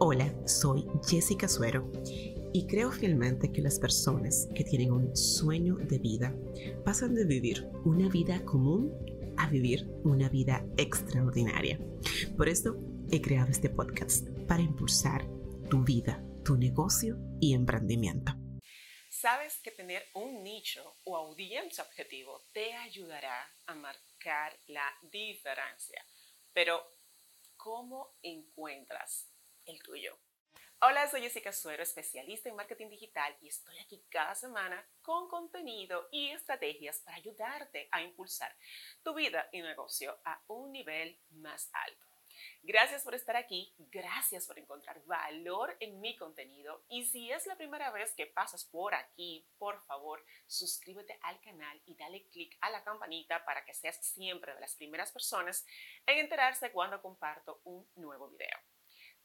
Hola, soy Jessica Suero y creo fielmente que las personas que tienen un sueño de vida pasan de vivir una vida común a vivir una vida extraordinaria. Por esto he creado este podcast para impulsar tu vida, tu negocio y emprendimiento. Sabes que tener un nicho o audiencia objetivo te ayudará a marcar la diferencia, pero ¿cómo encuentras el tuyo? Hola, soy Jessica Suero, especialista en marketing digital y estoy aquí cada semana con contenido y estrategias para ayudarte a impulsar tu vida y negocio a un nivel más alto. Gracias por estar aquí, gracias por encontrar valor en mi contenido y si es la primera vez que pasas por aquí, por favor, suscríbete al canal y dale click a la campanita para que seas siempre de las primeras personas en enterarse cuando comparto un nuevo video.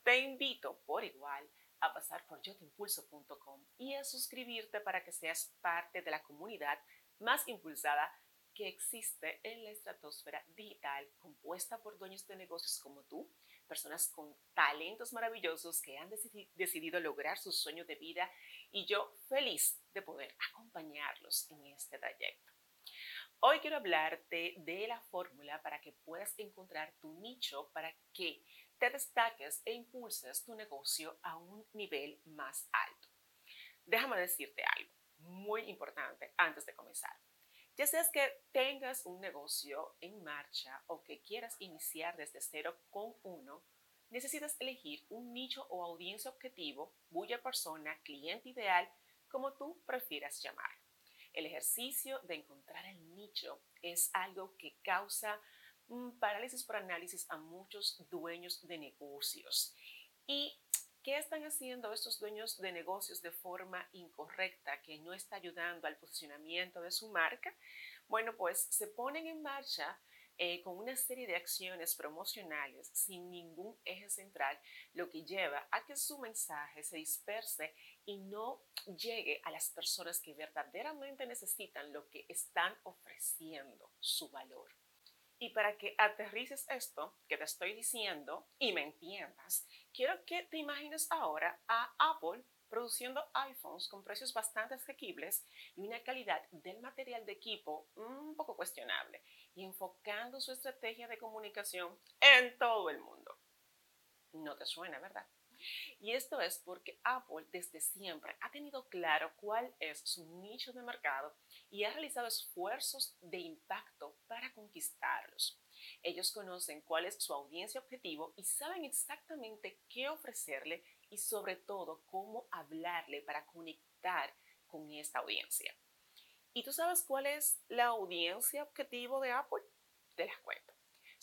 Te invito por igual a pasar por yotimpulso.com y a suscribirte para que seas parte de la comunidad más impulsada que existe en la estratosfera digital compuesta por dueños de negocios como tú, personas con talentos maravillosos que han decidido lograr sus sueños de vida y yo feliz de poder acompañarlos en este trayecto. Hoy quiero hablarte de la fórmula para que puedas encontrar tu nicho para que te destaques e impulses tu negocio a un nivel más alto. Déjame decirte algo muy importante antes de comenzar. Ya seas que tengas un negocio en marcha o que quieras iniciar desde cero con uno, necesitas elegir un nicho o audiencia objetivo, cuya persona, cliente ideal, como tú prefieras llamar. El ejercicio de encontrar el nicho es algo que causa parálisis por análisis a muchos dueños de negocios. ¿Y qué están haciendo estos dueños de negocios de forma incorrecta que no está ayudando al posicionamiento de su marca? Bueno, pues se ponen en marcha eh, con una serie de acciones promocionales sin ningún eje central, lo que lleva a que su mensaje se disperse y no llegue a las personas que verdaderamente necesitan lo que están ofreciendo, su valor. Y para que aterrices esto que te estoy diciendo y me entiendas, quiero que te imagines ahora a Apple produciendo iPhones con precios bastante asequibles y una calidad del material de equipo un poco cuestionable y enfocando su estrategia de comunicación en todo el mundo. No te suena, ¿verdad? Y esto es porque Apple desde siempre ha tenido claro cuál es su nicho de mercado y ha realizado esfuerzos de impacto para conquistarlos. Ellos conocen cuál es su audiencia objetivo y saben exactamente qué ofrecerle y sobre todo cómo hablarle para conectar con esta audiencia. ¿Y tú sabes cuál es la audiencia objetivo de Apple? Te las cuento.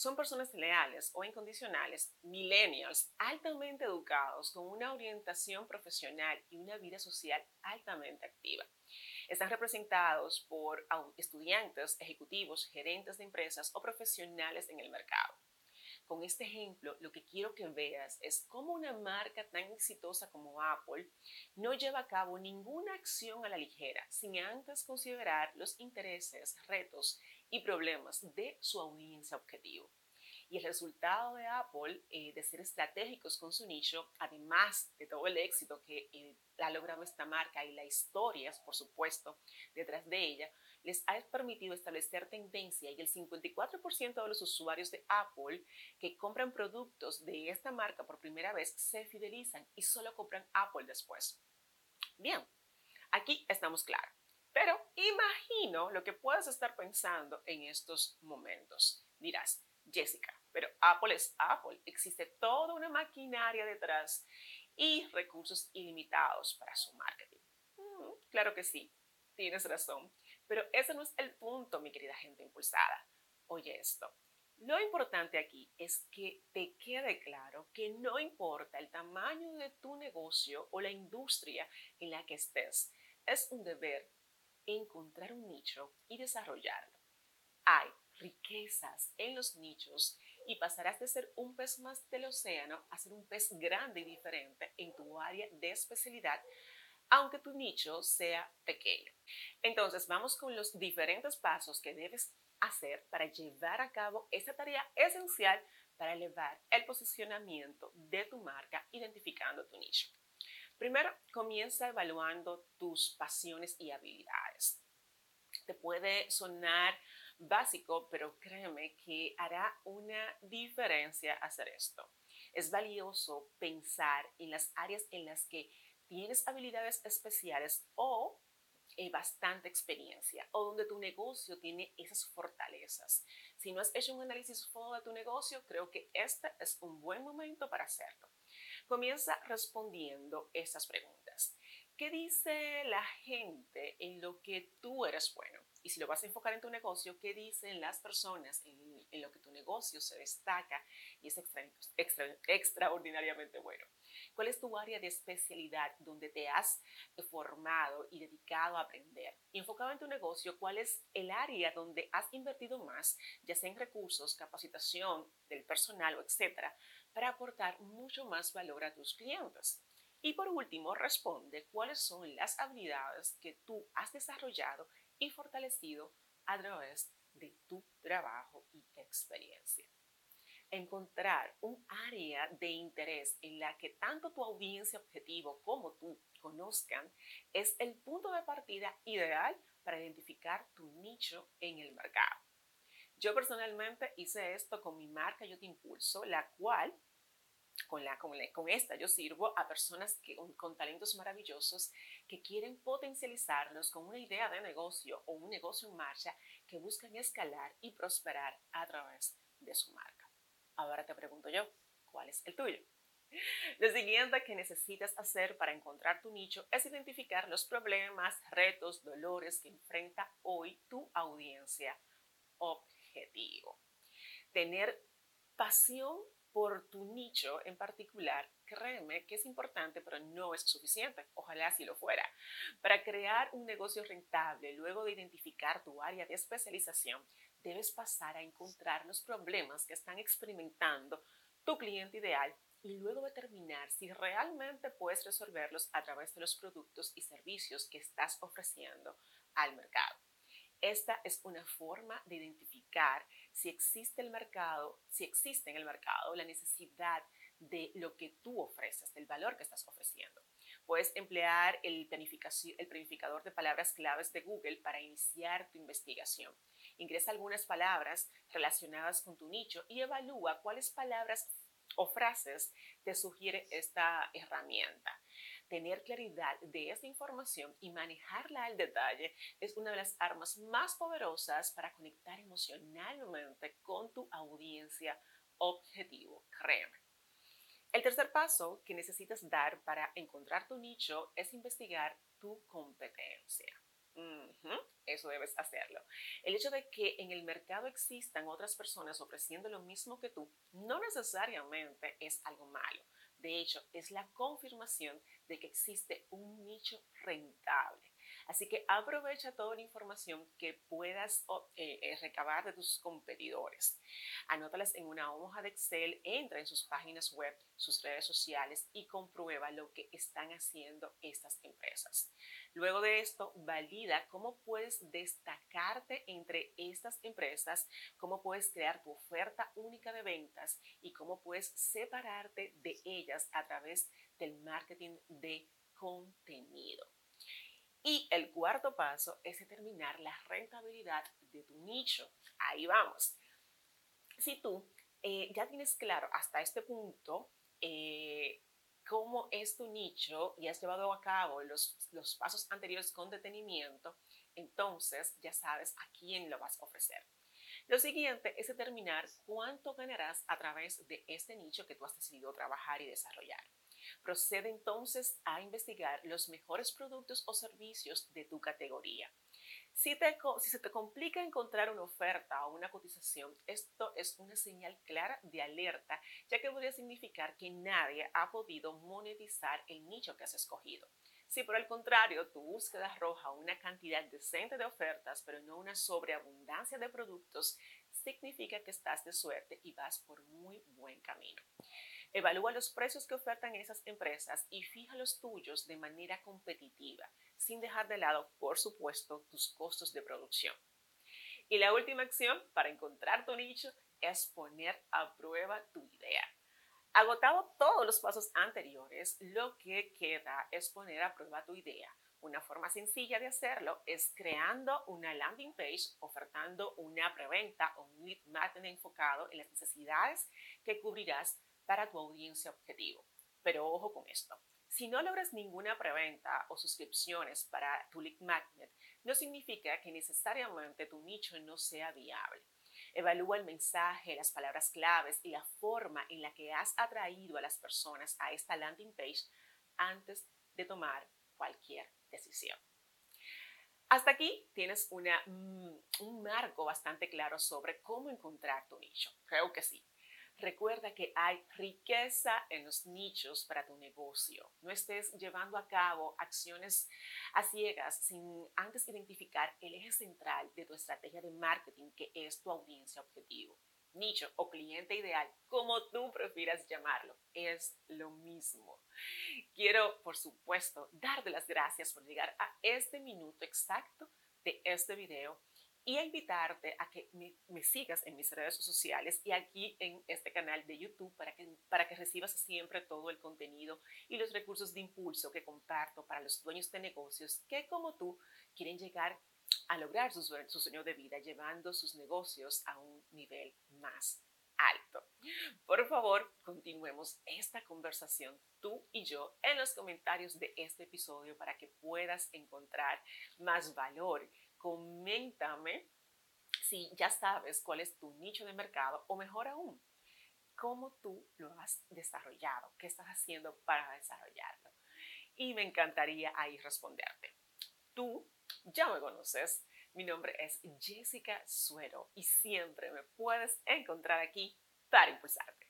Son personas leales o incondicionales, millennials, altamente educados, con una orientación profesional y una vida social altamente activa. Están representados por estudiantes, ejecutivos, gerentes de empresas o profesionales en el mercado. Con este ejemplo, lo que quiero que veas es cómo una marca tan exitosa como Apple no lleva a cabo ninguna acción a la ligera sin antes considerar los intereses, retos y problemas de su audiencia objetivo. Y el resultado de Apple eh, de ser estratégicos con su nicho, además de todo el éxito que eh, ha logrado esta marca y las historias, por supuesto, detrás de ella, les ha permitido establecer tendencia y el 54% de los usuarios de Apple que compran productos de esta marca por primera vez se fidelizan y solo compran Apple después. Bien, aquí estamos claros. Pero imagino lo que puedes estar pensando en estos momentos. Dirás, Jessica, pero Apple es Apple. Existe toda una maquinaria detrás y recursos ilimitados para su marketing. Mm, claro que sí, tienes razón. Pero ese no es el punto, mi querida gente impulsada. Oye esto. Lo importante aquí es que te quede claro que no importa el tamaño de tu negocio o la industria en la que estés, es un deber encontrar un nicho y desarrollarlo. Hay riquezas en los nichos y pasarás de ser un pez más del océano a ser un pez grande y diferente en tu área de especialidad, aunque tu nicho sea pequeño. Entonces, vamos con los diferentes pasos que debes hacer para llevar a cabo esta tarea esencial para elevar el posicionamiento de tu marca identificando tu nicho. Primero, comienza evaluando tus pasiones y habilidades. Te puede sonar básico, pero créeme que hará una diferencia hacer esto. Es valioso pensar en las áreas en las que tienes habilidades especiales o eh, bastante experiencia o donde tu negocio tiene esas fortalezas. Si no has hecho un análisis fondo de tu negocio, creo que este es un buen momento para hacerlo. Comienza respondiendo estas preguntas. ¿Qué dice la gente en lo que tú eres bueno? Y si lo vas a enfocar en tu negocio, ¿qué dicen las personas en, lo que tu negocio se destaca y es extraordinariamente bueno? ¿Cuál es tu área de especialidad donde te has formado y dedicado a aprender? Enfocado en tu negocio, ¿cuál es el área donde has invertido más, ya sea en recursos, capacitación del personal o etcétera, para aportar mucho más valor a tus clientes? Y por último, responde cuáles son las habilidades que tú has desarrollado y fortalecido a través de tu trabajo y experiencia. Encontrar un área de interés en la que tanto tu audiencia objetivo como tú conozcan es el punto de partida ideal para identificar tu nicho en el mercado. Yo personalmente hice esto con mi marca Yo Te Impulso, la cual con, la, con, con, esta yo sirvo a personas que, con, talentos maravillosos que quieren potencializarlos con una idea de negocio o un negocio en marcha que buscan escalar y prosperar a través de su marca. Ahora te pregunto yo, ¿cuál es el tuyo? Lo siguiente que necesitas hacer para encontrar tu nicho es identificar los problemas, retos, dolores que enfrenta hoy tu audiencia objetivo. Tener pasión por tu nicho en particular, créeme que es importante, pero no es suficiente. Ojalá así lo fuera. Para crear un negocio rentable, luego de identificar tu área de especialización, debes pasar a encontrar los problemas que están experimentando tu cliente ideal y luego determinar si realmente puedes resolverlos a través de los productos y servicios que estás ofreciendo al mercado. Esta es una forma de identificar si existe el mercado, si existe en el mercado la necesidad de lo que tú ofreces, del valor que estás ofreciendo. Puedes emplear el, el planificador de palabras claves de Google para iniciar tu investigación. Ingresa algunas palabras relacionadas con tu nicho y evalúa cuáles palabras o frases te sugiere esta herramienta tener claridad de esta información y manejarla al detalle es una de las armas más poderosas para conectar emocionalmente con tu audiencia objetivo, créeme. El tercer paso que necesitas dar para encontrar tu nicho es investigar tu competencia. Eso debes hacerlo. El hecho de que en el mercado existan otras personas ofreciendo lo mismo que tú no necesariamente es algo malo. De hecho, es la confirmación de que existe un nicho rentable. Así que aprovecha toda la información que puedas eh, eh, recabar de tus competidores. Anótalas en una hoja de Excel, entra en sus páginas web, sus redes sociales y comprueba lo que están haciendo estas empresas. Luego de esto, valida cómo puedes destacarte entre estas empresas, cómo puedes crear tu oferta única de ventas y cómo puedes separarte de ellas a través del marketing de contenido. Y el cuarto paso es determinar la rentabilidad de tu nicho. Ahí vamos. Si tú eh, ya tienes claro hasta este punto eh, cómo es tu nicho y has llevado a cabo los, los pasos anteriores con detenimiento, entonces ya sabes a quién lo vas a ofrecer. Lo siguiente es determinar cuánto ganarás a través de este nicho que tú has decidido trabajar y desarrollar. Procede entonces a investigar los mejores productos o servicios de tu categoría. Si, se te complica encontrar una oferta o una cotización, esto es una señal clara de alerta, ya que podría significar que nadie ha podido monetizar el nicho que has escogido. Si por el contrario tu búsqueda arroja una cantidad decente de ofertas, pero no una sobreabundancia de productos, significa que estás de suerte y vas por muy buen camino. Evalúa los precios que ofertan esas empresas y fija los tuyos de manera competitiva, sin dejar de lado, por supuesto, tus costos de producción. Y la última acción para encontrar tu nicho es poner a prueba tu idea. Agotado todos los pasos anteriores, lo que queda es poner a prueba tu idea. Una forma sencilla de hacerlo es creando una landing page ofertando una preventa o un lead magnet enfocado en las necesidades que cubrirás para tu audiencia objetivo. Pero ojo con esto. Si no logras ninguna preventa o suscripciones para tu lead magnet, no significa que necesariamente tu nicho no sea viable. Evalúa el mensaje, las palabras claves y la forma en la que has atraído a las personas a esta landing page antes de tomar cualquier decisión. Hasta aquí tienes mm, un marco bastante claro sobre cómo encontrar tu nicho. Creo que sí. Recuerda que hay riqueza en los nichos para tu negocio. No estés llevando a cabo acciones a ciegas sin antes identificar el eje central de tu estrategia de marketing, que es tu audiencia objetivo. Nicho o cliente ideal, como tú prefieras llamarlo, es lo mismo. Quiero, por supuesto, darte las gracias por llegar a este minuto exacto de este video y a invitarte a que me, sigas en mis redes sociales y aquí en este canal de YouTube para que, para que recibas siempre todo el contenido y los recursos de impulso que comparto para los dueños de negocios que como tú quieren llegar a lograr su, su sueño de vida llevando sus negocios a un nivel más alto. Por favor, continuemos esta conversación tú y yo en los comentarios de este episodio para que puedas encontrar más valor coméntame si ya sabes cuál es tu nicho de mercado o mejor aún, cómo tú lo has desarrollado, qué estás haciendo para desarrollarlo. Y me encantaría ahí responderte. Tú ya me conoces, mi nombre es Jessica Suero y siempre me puedes encontrar aquí para impulsarte.